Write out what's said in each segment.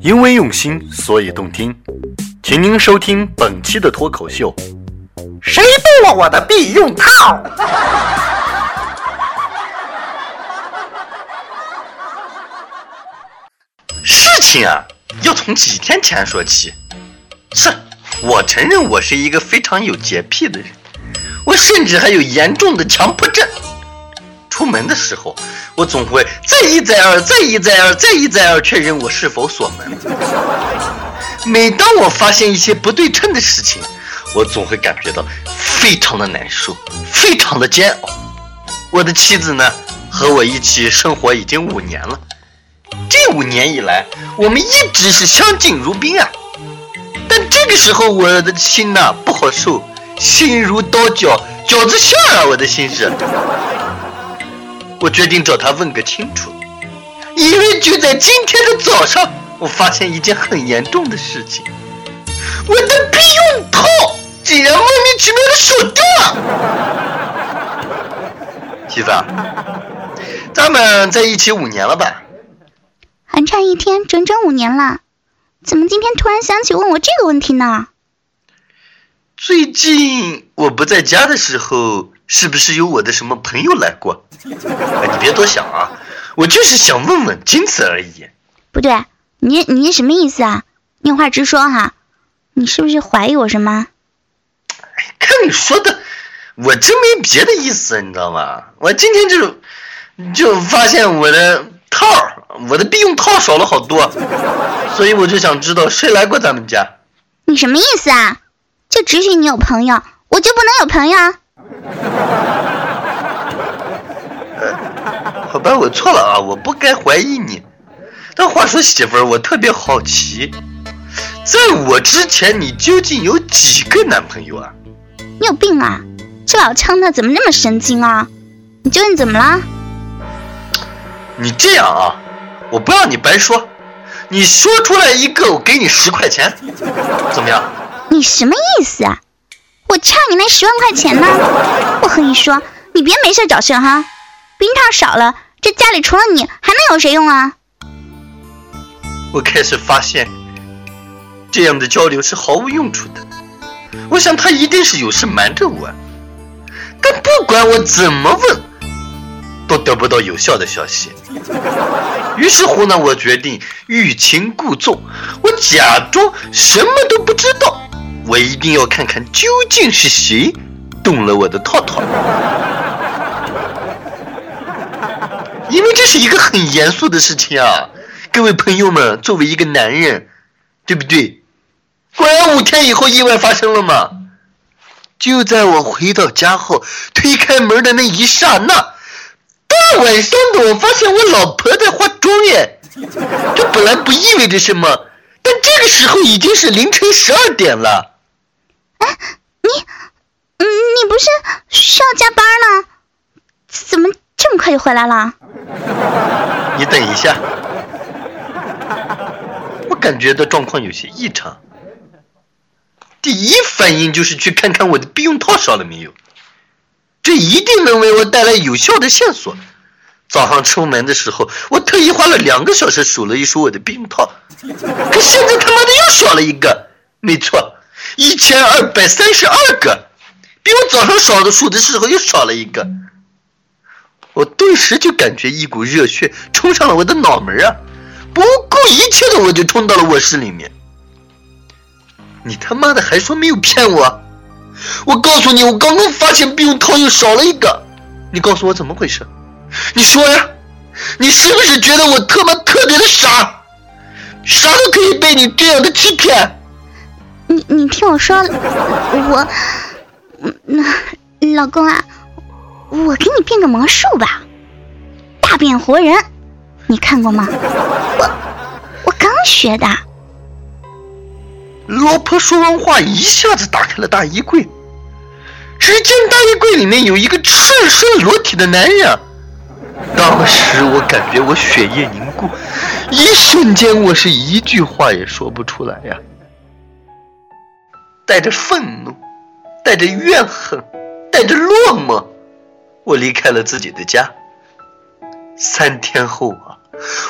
因为用心，所以动听。请您收听本期的脱口秀。谁动了我的避孕套？事情啊，要从几天前说起。是，我承认我是一个非常有洁癖的人，我甚至还有严重的强迫症。出门的时候，我总会再一再二、再一再二、再一再二确认我是否锁门。每当我发现一些不对称的事情，我总会感觉到非常的难受，非常的煎熬。我的妻子呢，和我一起生活已经五年了。这五年以来，我们一直是相敬如宾啊。但这个时候，我的心呐不好受，心如刀绞，饺子馅儿啊！我的心是。我决定找他问个清楚，因为就在今天的早上，我发现一件很严重的事情：我的避孕套竟然莫名其妙的少掉了。媳妇，咱们在一起五年了吧？还差一天，整整五年了，怎么今天突然想起问我这个问题呢？最近我不在家的时候。是不是有我的什么朋友来过？你别多想啊，我就是想问问，仅此而已。不对，你你什么意思啊？你有话直说哈，你是不是怀疑我什么？看你说的，我真没别的意思，你知道吗？我今天就就发现我的套，我的避孕套少了好多，所以我就想知道谁来过咱们家。你什么意思啊？就只许你有朋友，我就不能有朋友？好吧，我错了啊，我不该怀疑你。但话说，媳妇儿，我特别好奇，在我之前，你究竟有几个男朋友啊？你有病啊！这老枪的怎么那么神经啊？你究竟怎么了？你这样啊，我不让你白说，你说出来一个，我给你十块钱，怎么样？你什么意思啊？我差你那十万块钱呢！我和你说，你别没事找事哈。冰套少了，这家里除了你还能有谁用啊？我开始发现，这样的交流是毫无用处的。我想他一定是有事瞒着我，但不管我怎么问，都得不到有效的消息。于是乎呢，我决定欲擒故纵，我假装什么都不知道。我一定要看看究竟是谁动了我的套套，因为这是一个很严肃的事情啊！各位朋友们，作为一个男人，对不对？果然五天以后意外发生了嘛！就在我回到家后，推开门的那一刹那，大晚上的我发现我老婆在化妆耶！这本来不意味着什么，但这个时候已经是凌晨十二点了。哎，你，你不是需要加班呢？怎么这么快就回来了？你等一下，我感觉到状况有些异常。第一反应就是去看看我的避孕套少了没有，这一定能为我带来有效的线索。早上出门的时候，我特意花了两个小时数了一数我的避孕套，可现在他妈的又少了一个。没错。一千二百三十二个，比我早上少的数的时候又少了一个，我顿时就感觉一股热血冲上了我的脑门啊！不顾一切的我就冲到了卧室里面。你他妈的还说没有骗我？我告诉你，我刚刚发现避孕套又少了一个，你告诉我怎么回事？你说呀，你是不是觉得我他妈特别的傻，傻都可以被你这样的欺骗？你你听我说，我，那老公啊，我给你变个魔术吧，大变活人，你看过吗？我我刚学的。老婆说完话，一下子打开了大衣柜，只见大衣柜里面有一个赤身裸体的男人。当时我感觉我血液凝固，一瞬间我是一句话也说不出来呀。带着愤怒，带着怨恨，带着落寞，我离开了自己的家。三天后啊，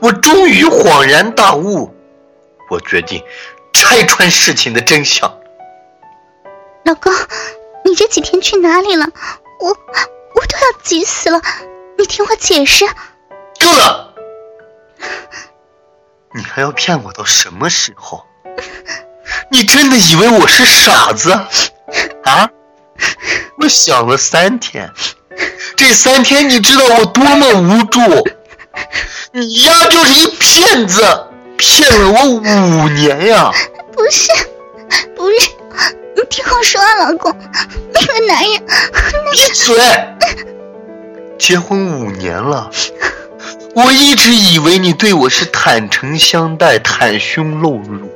我终于恍然大悟，我决定拆穿事情的真相。老公，你这几天去哪里了？我我都要急死了！你听我解释。够了！你还要骗我到什么时候？你真的以为我是傻子？啊？我想了三天，这三天你知道我多么无助？你丫就是一骗子，骗了我五年呀！不是，不是，你听我说，啊老公，那个男人，闭嘴！结婚五年了，我一直以为你对我是坦诚相待、袒胸露乳，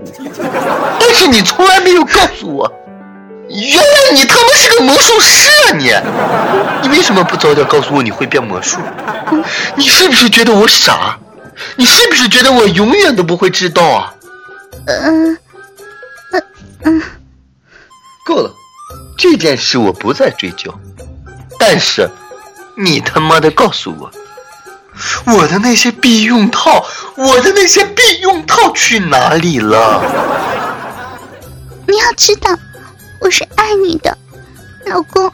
但是你从来没有告诉我。原来你他妈是个魔术师啊！你，你为什么不早点告诉我你会变魔术？你是不是觉得我傻？你是不是觉得我永远都不会知道啊？嗯，嗯嗯，够了，这件事我不再追究。但是，你他妈的告诉我，我的那些避孕套，我的那些避孕套去哪里了？你要知道。我是爱你的，老公，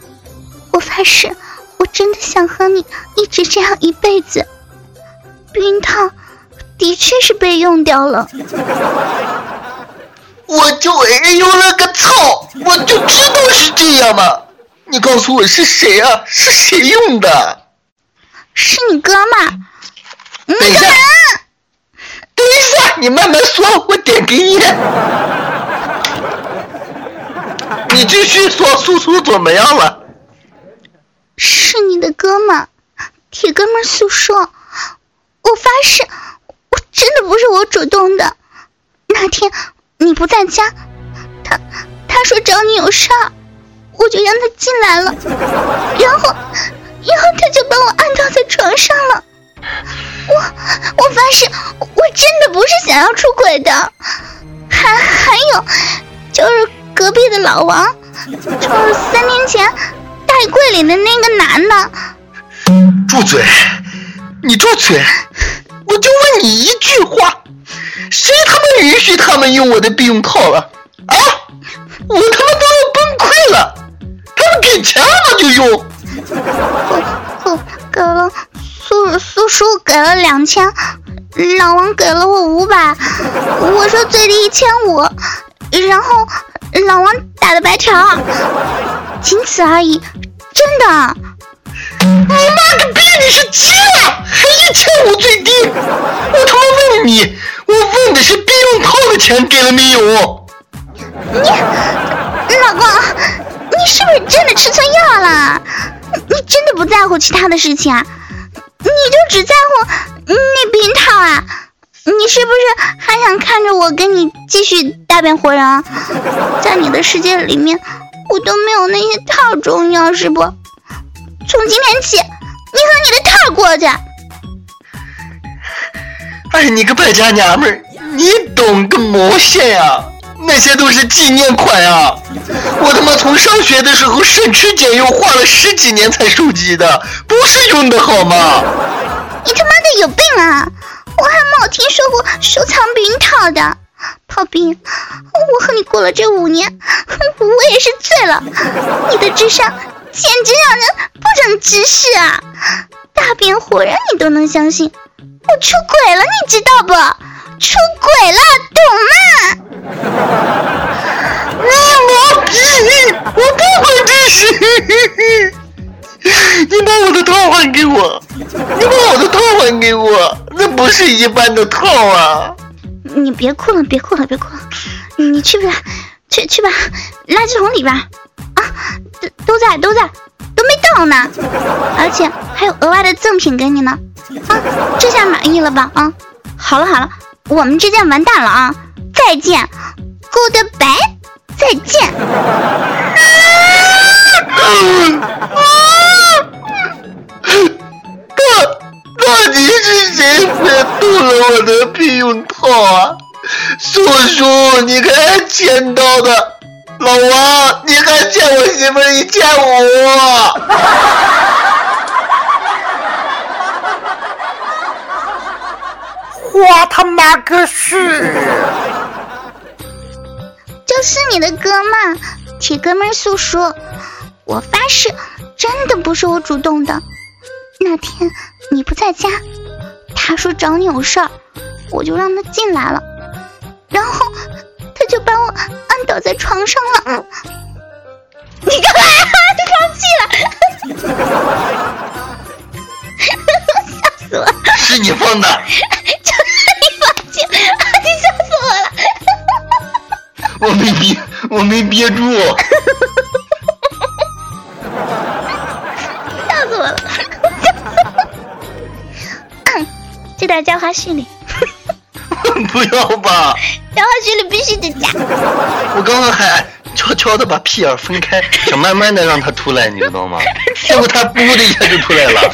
我发誓，我真的想和你一直这样一辈子。避孕套的确是被用掉了，我就哎呦了个操！我就知道是这样嘛！你告诉我是谁啊？是谁用的？是你哥吗。等一下，等一下，你慢慢说，我点给你。你继续说，叔叔怎么样了？是你的哥们，铁哥们诉说。我发誓，我真的不是我主动的。那天你不在家，他他说找你有事儿，我就让他进来了。然后，然后他就把我按倒在床上了。我我发誓，我真的不是想要出轨的。还还有，就是。隔壁的老王，就是三年前带柜里的那个男的。住嘴！你住嘴！我就问你一句话，谁他妈允许他们用我的避孕套了？啊！我他妈都要崩溃了！他们给钱了就用。给给了苏苏叔给了两千，老王给了我五百，我说最低一千五，然后。老王打的白条，仅此而已，真的。你妈个逼，你是鸡啊？还一千五最低？我他妈问你，我问的是避孕套的钱给了没有？你，老公，你是不是真的吃错药了？你真的不在乎其他的事情啊？你就只在乎那避孕套啊？你是不是还想看着我跟你继续大变活人？在你的世界里面，我都没有那些套重要，是不？从今天起，你和你的套过去。哎，你个败家娘们儿，你懂个毛线呀？那些都是纪念款啊！我他妈从上学的时候省吃俭用花了十几年才收集的，不是用的好吗？你他妈的有病啊！我还没有听说过收藏避孕套的，炮兵，我和你过了这五年，我也是醉了。你的智商简直让人不忍直视啊！大变活人你都能相信，我出轨了，你知道不？出轨了，懂吗？你毛逼！我不会这事。你把我的套还给我！你把我的套还给我！那不是一般的套啊！你别哭了，别哭了，别哭了！你去吧，去去吧，垃圾桶里边啊，都都在都在，都没到呢，而且还有额外的赠品给你呢！啊，这下满意了吧？啊，好了好了，我们之间完蛋了啊！再见，Goodbye，再见。到底是谁骗动了我的避孕套啊？叔叔，你还欠到的，老王，你还欠我媳妇一千五。我他妈个去！就是你的歌嘛，铁哥们诉说。我发誓，真的不是我主动的。那天你不在家，他说找你有事儿，我就让他进来了，然后他就把我按倒在床上了。你干嘛？你放弃了？笑死我！是你放的。我没憋，我没憋住，笑死我了！这段加花絮里，不要吧？加花絮里必须得加。我刚刚还悄悄的把屁眼分开，想慢慢的让它出来，你知道吗？结果它噗的一下就出来了。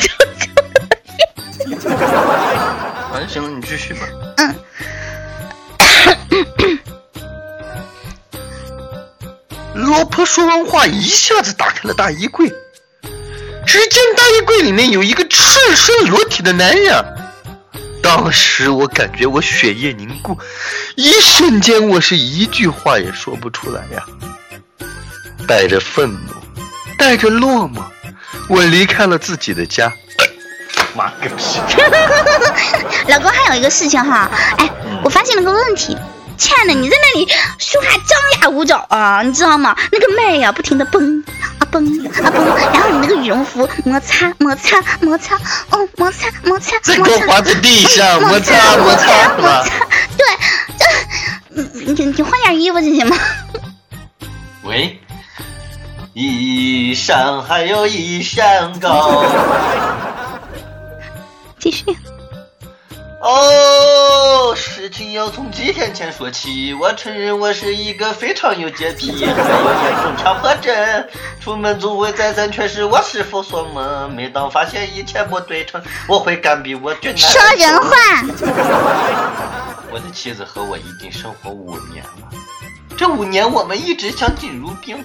反正行了，你继续吧。嗯。老婆说完话，一下子打开了大衣柜，只见大衣柜里面有一个赤身裸体的男人。当时我感觉我血液凝固，一瞬间我是一句话也说不出来呀。带着愤怒，带着落寞，我离开了自己的家。妈个屁！老公还有一个事情哈，哎，我发现了个问题。亲爱的，你在那里说话张牙舞爪啊，你知道吗？那个麦呀，不停的蹦啊蹦啊蹦，然后你那个羽绒服摩擦摩擦摩擦，哦摩擦摩擦，再给我滑在地上，摩擦摩擦摩擦，对，你你你换件衣服行吗？喂，一山还有一山高，继续。哦，要从几天前说起。我承认我是一个非常有洁癖，还有严重强迫症。出门总会再三确实我是否锁门。每当发现一切不对称，我会干逼我俊男。说人话。我的妻子和我已经生活五年了，这五年我们一直相敬如宾。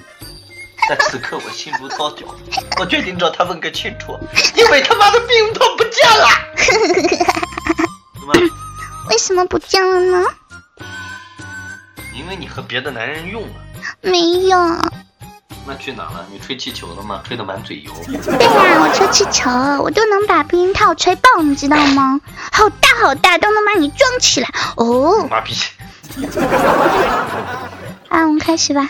但此刻我心如刀绞，我决定找他问个清楚，因为他妈的避孕套不见了。为什么不见了呢？因为你和别的男人用了。没有。那去哪了？你吹气球了吗？吹的满嘴油。对呀，我吹气球，我都能把避孕套吹爆，你知道吗？好大好大，都能把你装起来。哦。妈逼。啊，我们开始吧。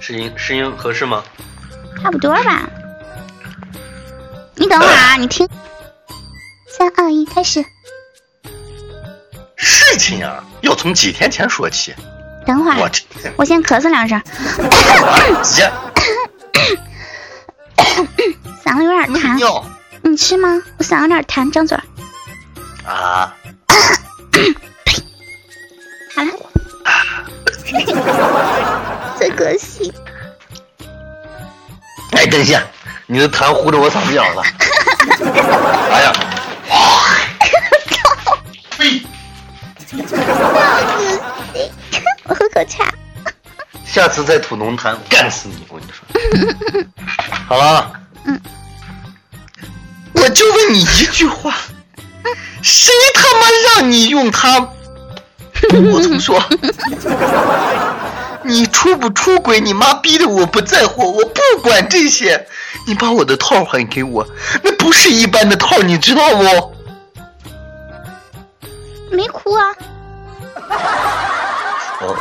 声音声音合适吗？差不多吧。你等会儿啊，你听。三二一，开始。事情啊，要从几天前说起。等会儿，我我先咳嗽两声。嗓子有点痰。你吃吗？我嗓子有点痰，张嘴。啊。好了。真可惜。哎，等一下，你的痰糊着我嗓子眼了。哎呀！我喝口茶。下次再吐浓痰，干死你！我跟你说。好了。嗯。我就问你一句话：谁他妈让你用它？我怎么说？你出不出轨？你妈逼的我不在乎，我不管这些。你把我的套还给我，那不是一般的套，你知道不？没哭啊。哦。